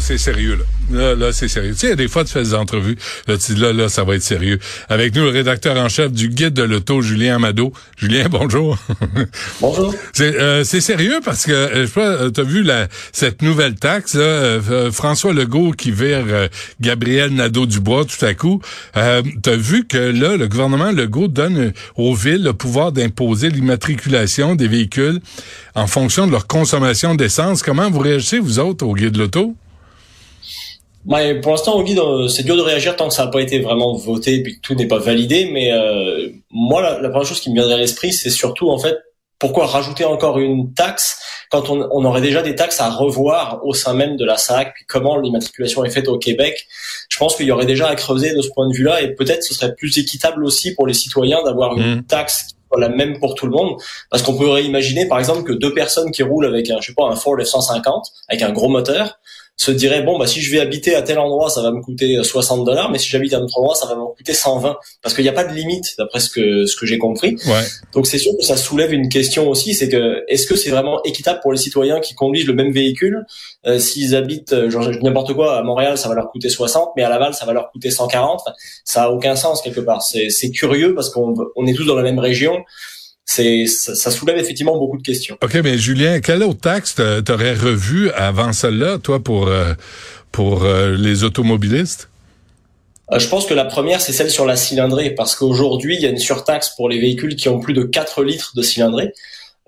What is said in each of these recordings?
C'est sérieux, là. Là, là c'est sérieux. Tu sais, des fois, tu fais des entrevues. Là, tu dis, là, là, ça va être sérieux. Avec nous, le rédacteur en chef du Guide de l'auto, Julien Amado. Julien, bonjour. Bonjour. C'est euh, c'est sérieux parce que, euh, je sais pas, t'as vu la, cette nouvelle taxe, là, euh, François Legault qui vire euh, Gabriel Nadeau-Dubois tout à coup. Euh, t'as vu que là, le gouvernement Legault donne aux villes le pouvoir d'imposer l'immatriculation des véhicules en fonction de leur consommation d'essence. Comment vous réagissez, vous autres, au Guide de l'auto? Ouais, pour l'instant, guide, euh, c'est dur de réagir tant que ça n'a pas été vraiment voté et que tout n'est pas validé. Mais euh, moi, la, la, première chose qui me vient à l'esprit, c'est surtout en fait pourquoi rajouter encore une taxe quand on, on, aurait déjà des taxes à revoir au sein même de la SAC, puis comment l'immatriculation est faite au Québec. Je pense qu'il y aurait déjà à creuser de ce point de vue-là, et peut-être ce serait plus équitable aussi pour les citoyens d'avoir une Mmh. taxe qui soit la même pour tout le monde, parce qu'on pourrait imaginer par exemple que deux personnes qui roulent avec un, je sais pas, un Ford F150 avec un gros moteur se diraient bon bah si je vais habiter à tel endroit ça va me coûter 60 dollars mais si j'habite à un autre endroit ça va me coûter 120 parce qu'il n'y a pas de limite d'après ce que ce que j'ai compris Ouais. donc c'est sûr que ça soulève une question aussi, c'est que est-ce que c'est vraiment équitable pour les citoyens qui conduisent le même véhicule Euh, S'ils habitent, euh, genre n'importe quoi, à Montréal, ça va leur coûter 60, mais à Laval, ça va leur coûter 140. Enfin, ça a aucun sens quelque part. C'est c'est curieux parce qu'on on est tous dans la même région. C'est ça, ça soulève effectivement beaucoup de questions. OK, mais Julien, quelle autre taxe t'a- t'aurais revu avant celle-là, toi, pour, euh, pour euh, les automobilistes? Euh, Je pense que la première, c'est celle sur la cylindrée, parce qu'aujourd'hui, il y a une surtaxe pour les véhicules qui ont plus de 4 litres de cylindrée.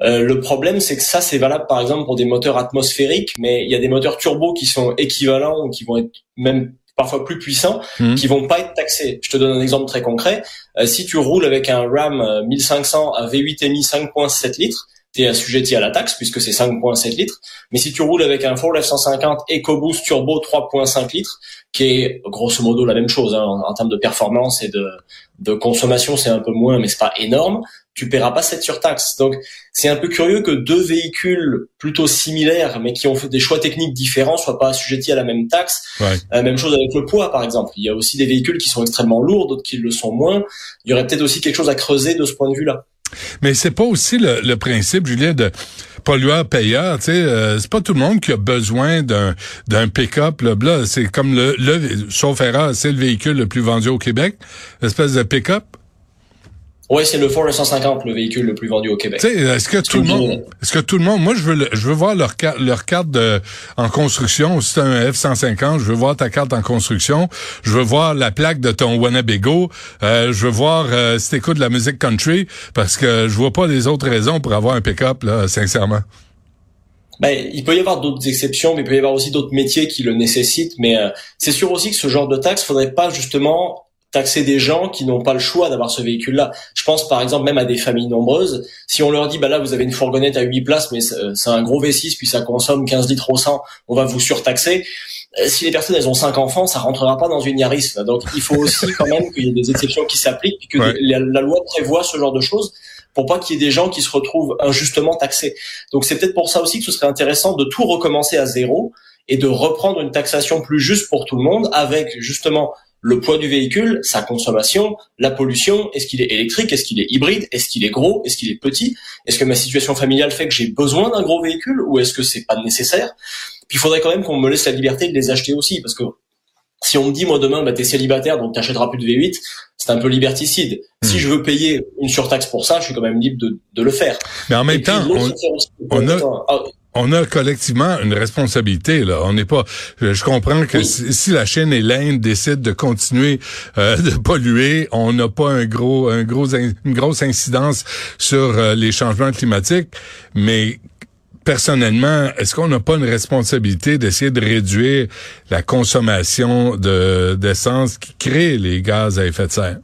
Euh, le problème, c'est que ça, c'est valable par exemple pour des moteurs atmosphériques, mais il y a des moteurs turbo qui sont équivalents ou qui vont être même parfois plus puissants, Mhm. qui vont pas être taxés. Je te donne un exemple très concret. Euh, si tu roules avec un Ram euh, 1500 à V8 MI 5.7 litres, tu es assujetti à la taxe puisque c'est 5.7 litres. Mais si tu roules avec un Ford F-150 EcoBoost Turbo 3.5 litres, qui est grosso modo la même chose hein, en, en termes de performance et de, de consommation, c'est un peu moins, mais c'est pas énorme. Tu paieras pas cette surtaxe. Donc c'est un peu curieux que deux véhicules plutôt similaires, mais qui ont fait des choix techniques différents, soient pas assujettis à la même taxe. Ouais. Euh, même chose avec le poids, par exemple. Il y a aussi des véhicules qui sont extrêmement lourds, d'autres qui le sont moins. Il y aurait peut-être aussi quelque chose à creuser de ce point de vue-là. Mais c'est pas aussi le, le principe, Julien, de pollueur-payeur. Tu sais, euh, c'est pas tout le monde qui a besoin d'un d'un pick-up. Là, c'est comme le, le sauf erreur, c'est le véhicule le plus vendu au Québec, l'espèce de pick-up. Ouais, c'est le Ford F-150, le véhicule le plus vendu au Québec. Est-ce que tout le monde, est-ce que tout le monde, moi je veux, le- je veux voir leur carte, leur carte de, en construction. Si c'est un F-150, je veux voir ta carte en construction. Je veux voir la plaque de ton Winnebago. Euh, je veux voir euh, si t'écoutes de la musique country, parce que je vois pas les autres raisons pour avoir un pick-up là, sincèrement. Ben, il peut y avoir d'autres exceptions, mais il peut y avoir aussi d'autres métiers qui le nécessitent. Mais euh, c'est sûr aussi que ce genre de taxe, faudrait pas justement taxer des gens qui n'ont pas le choix d'avoir ce véhicule-là. Je pense par exemple même à des familles nombreuses. Si on leur dit, bah là, vous avez une fourgonnette à 8 places, mais c'est c'est un gros V6, puis ça consomme 15 litres au 100, on va vous surtaxer. Euh, Si les personnes elles ont cinq enfants, ça rentrera pas dans une Yaris. Donc il faut aussi quand même qu'il y ait des exceptions qui s'appliquent, puis que Ouais. la, la loi prévoit ce genre de choses pour pas qu'il y ait des gens qui se retrouvent injustement taxés. Donc c'est peut-être pour ça aussi que ce serait intéressant de tout recommencer à zéro et de reprendre une taxation plus juste pour tout le monde avec justement le poids du véhicule, sa consommation, la pollution, est-ce qu'il est électrique, est-ce qu'il est hybride, est-ce qu'il est gros, est-ce qu'il est petit, est-ce que ma situation familiale fait que j'ai besoin d'un gros véhicule ou est-ce que c'est pas nécessaire? Puis il faudrait quand même qu'on me laisse la liberté de les acheter aussi parce que si on me dit moi demain bah t'es célibataire donc t'achèteras plus de V8, c'est un peu liberticide. Si Hmm. je veux payer une surtaxe pour ça, je suis quand même libre de, de le faire. Mais en même temps, on, on a- on a collectivement une responsabilité là. On n'est pas. Je, je comprends que si, la Chine et l'Inde décident de continuer euh, de polluer, on n'a pas un gros, un gros, une grosse incidence sur euh, les changements climatiques. Mais personnellement, est-ce qu'on n'a pas une responsabilité d'essayer de réduire la consommation de d'essence qui crée les gaz à effet de serre?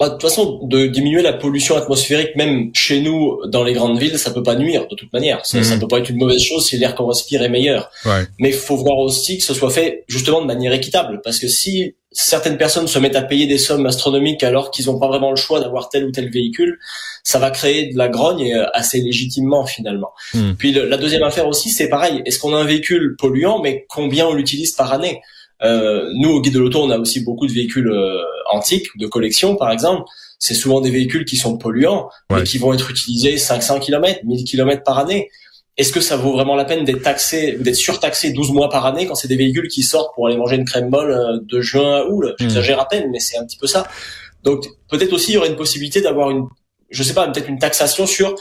Bah, de toute façon, de diminuer la pollution atmosphérique, même chez nous, dans les grandes villes, ça peut pas nuire de toute manière. Ça, ça peut pas être une mauvaise chose si l'air qu'on respire est meilleur. Ouais. Mais il faut voir aussi que ce soit fait justement de manière équitable, parce que si certaines personnes se mettent à payer des sommes astronomiques alors qu'ils n'ont pas vraiment le choix d'avoir tel ou tel véhicule, ça va créer de la grogne euh, assez légitimement finalement. Mhm. Puis le- la deuxième affaire aussi, c'est pareil. Est-ce qu'on a un véhicule polluant, mais combien on l'utilise par année? Euh, nous, au guide de l'auto, on a aussi beaucoup de véhicules euh, antiques, de collection par exemple, c'est souvent des véhicules qui sont polluants et qui vont être utilisés 500 km, 1000 km par année. Est-ce que ça vaut vraiment la peine d'être taxé, d'être surtaxé 12 mois par année quand c'est des véhicules qui sortent pour aller manger une crème molle euh, de juin à août? J'exagère à peine, mais c'est un petit peu ça. Donc peut-être aussi il y aurait une possibilité d'avoir une, je sais pas, peut-être une taxation sur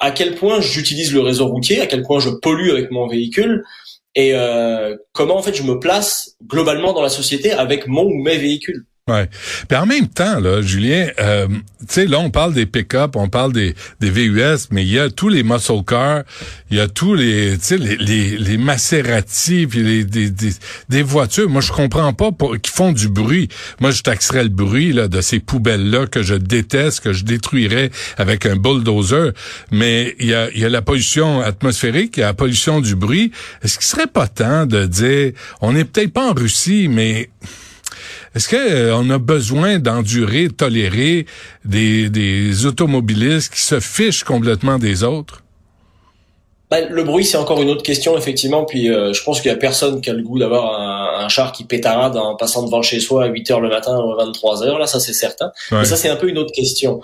à quel point j'utilise le réseau routier, à quel point je pollue avec mon véhicule et euh, comment en fait je me place globalement dans la société avec mon ou mes véhicules? Ouais. Puis en même temps, là, Julien, euh, tu sais, là, on parle des pick-up, on parle des, des VUS, mais il y a tous les muscle cars, il y a tous les, tu sais, les, les, les Maserati, puis les, des, des, voitures. Moi, je comprends pas qui font du bruit. Moi, je taxerais le bruit là, de ces poubelles-là que je déteste, que je détruirais avec un bulldozer. Mais il y a, y a la pollution atmosphérique, il y a la pollution du bruit. Est-ce qu'il serait pas temps de dire, on n'est peut-être pas en Russie, mais est-ce qu'on euh, a besoin d'endurer, tolérer des, des automobilistes qui se fichent complètement des autres? Ben, le bruit, c'est encore une autre question, effectivement. Puis euh, je pense qu'il y a personne qui a le goût d'avoir un, un, char qui pétarade en passant devant chez soi à 8 heures le matin ou à 23 heures. Là, ça, c'est certain. Mais ça, c'est un peu une autre question.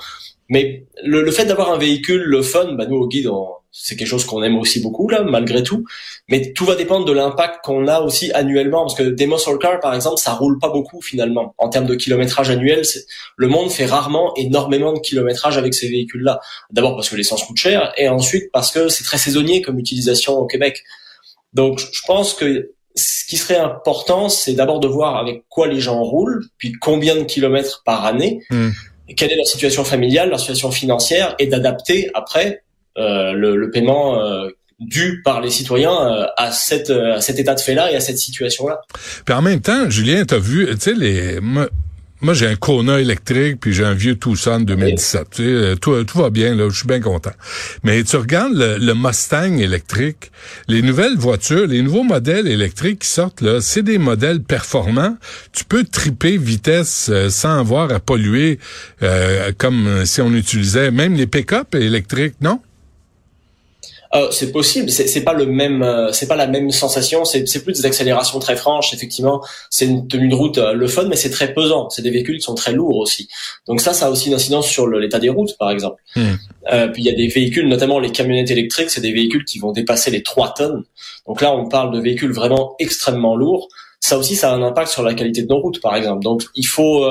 Mais le, le fait d'avoir un véhicule, le fun, bah nous au guide, c'est quelque chose qu'on aime aussi beaucoup là, malgré tout. Mais tout va dépendre de l'impact qu'on a aussi annuellement, parce que des muscle cars, par exemple, ça roule pas beaucoup finalement en termes de kilométrage annuel. Le monde fait rarement énormément de kilométrage avec ces véhicules-là. D'abord parce que l'essence coûte cher, et ensuite parce que c'est très saisonnier comme utilisation au Québec. Donc je pense que ce qui serait important, c'est d'abord de voir avec quoi les gens roulent, puis combien de kilomètres par année. Hmm quelle est leur situation familiale, leur situation financière, et d'adapter après le, le, paiement euh, dû par les citoyens euh, à, cette, à cet état de fait-là et à cette situation-là. Puis en même temps, Julien, tu as vu, tu sais, les moi, j'ai un Kona électrique, puis j'ai un vieux Tucson 2017. Tu sais, euh, tout, tout, va bien, là, je suis bien content. Mais tu regardes le, Mustang électrique, les nouvelles voitures, les nouveaux modèles électriques qui sortent, là, c'est des modèles performants. Tu peux triper vitesse euh, sans avoir à polluer, euh, comme si on utilisait même les pick-up électriques, non? Euh, c'est possible, c'est pas le même, euh, c'est pas la même sensation. C'est plus des accélérations très franches. Effectivement, c'est une tenue de route euh, le fun, mais c'est très pesant. C'est des véhicules qui sont très lourds aussi. Donc ça, ça a aussi une incidence sur l'état des routes, par exemple. Hmm. puis il y a des véhicules, notamment les camionnettes électriques, c'est des véhicules qui vont dépasser les 3 tonnes. Donc là, on parle de véhicules vraiment extrêmement lourds. Ça aussi, ça a un impact sur la qualité de nos routes, par exemple. Donc il faut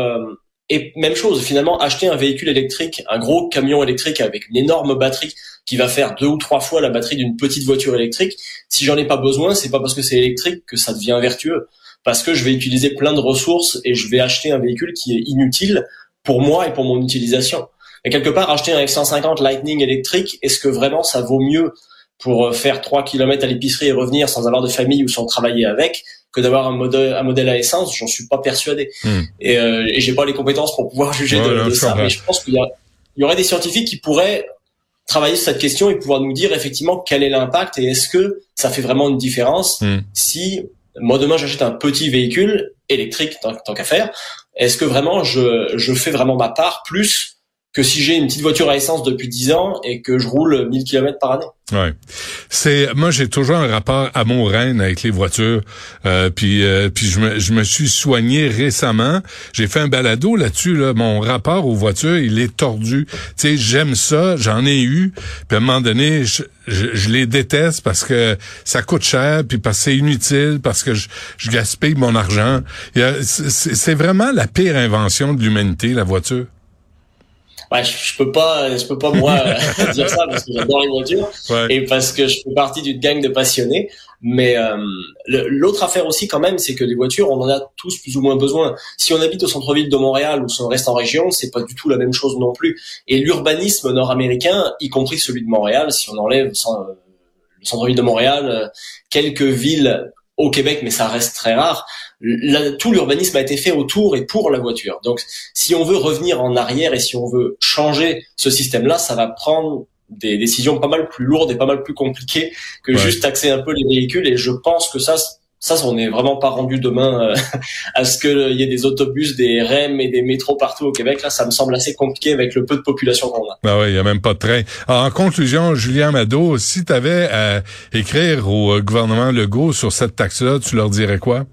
et même chose, finalement, acheter un véhicule électrique, un gros camion électrique avec une énorme batterie qui va faire deux ou trois fois la batterie d'une petite voiture électrique. Si j'en ai pas besoin, c'est pas parce que c'est électrique que ça devient vertueux. Parce que je vais utiliser plein de ressources et je vais acheter un véhicule qui est inutile pour moi et pour mon utilisation. Et quelque part, acheter un F-150 Lightning électrique, est-ce que vraiment ça vaut mieux pour euh, faire 3 km à l'épicerie et revenir sans avoir de famille ou sans travailler avec que d'avoir un modèle, un modèle à essence, j'en suis pas persuadé. Hmm. Et, euh, et j'ai pas les compétences pour pouvoir juger de, ça. Mais je pense qu'il y, y aurait des scientifiques qui pourraient travailler sur cette question et pouvoir nous dire effectivement quel est l'impact et est-ce que ça fait vraiment une différence hmm. si moi demain j'achète un petit véhicule électrique tant, tant qu'à faire, est-ce que vraiment je, je fais vraiment ma part plus que si j'ai une petite voiture à essence depuis 10 ans et que je roule 1000 km par année. Ouais. C'est moi j'ai toujours un rapport amour-haine avec les voitures. Euh, puis euh, puis je me, je me suis soigné récemment. J'ai fait un balado là-dessus là, mon rapport aux voitures, il est tordu. Tu sais, j'aime ça, j'en ai eu, puis à un moment donné, je, je, les déteste parce que ça coûte cher, puis parce que c'est inutile, parce que je, je gaspille mon argent. C'est vraiment la pire invention de l'humanité, la voiture ouais, je, je, peux pas, je peux pas moi dire ça parce que j'adore les voitures et parce que je fais partie d'une gang de passionnés. Mais euh, l'autre affaire aussi quand même, c'est que les voitures, on en a tous plus ou moins besoin. Si on habite au centre-ville de Montréal ou si on reste en région, c'est pas du tout la même chose non plus. Et l'urbanisme nord-américain, y compris celui de Montréal, si on enlève le centre-ville de Montréal, euh, quelques villes au Québec, mais ça reste très rare. tout l'urbanisme a été fait autour et pour la voiture. Donc, si on veut revenir en arrière et si on veut changer ce système-là, ça va prendre des décisions pas mal plus lourdes et pas mal plus compliquées que juste taxer un peu les véhicules. Et je pense que ça, ça, on n'est vraiment pas rendu demain euh, à ce qu'il y ait des autobus, des REM et des métros partout au Québec. Là, ça me semble assez compliqué avec le peu de population qu'on a. Ben oui, il y a même pas de train. en conclusion, Julien Mado, si tu avais à écrire au euh, gouvernement Legault sur cette taxe-là, tu leur dirais quoi?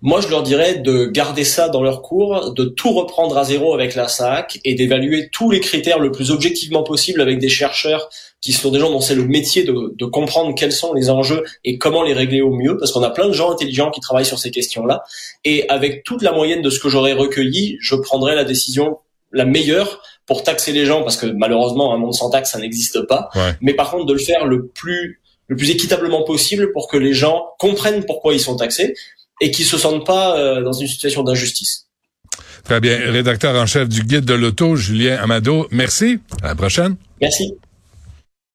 Moi, je leur dirais de garder ça dans leur cours, de tout reprendre à zéro avec la SAC et d'évaluer tous les critères le plus objectivement possible avec des chercheurs qui sont des gens dont c'est le métier de, de, comprendre quels sont les enjeux et comment les régler au mieux, parce qu'on a plein de gens intelligents qui travaillent sur ces questions-là. Et avec toute la moyenne de ce que j'aurais recueilli, je prendrais la décision la meilleure pour taxer les gens, parce que malheureusement, un monde sans taxe, ça n'existe pas. Mais par contre, de le faire le plus le plus équitablement possible pour que les gens comprennent pourquoi ils sont taxés et qu'ils se sentent pas euh, dans une situation d'injustice. Très bien. Rédacteur en chef du Guide de l'auto, Julien Amado, merci. À la prochaine. Merci.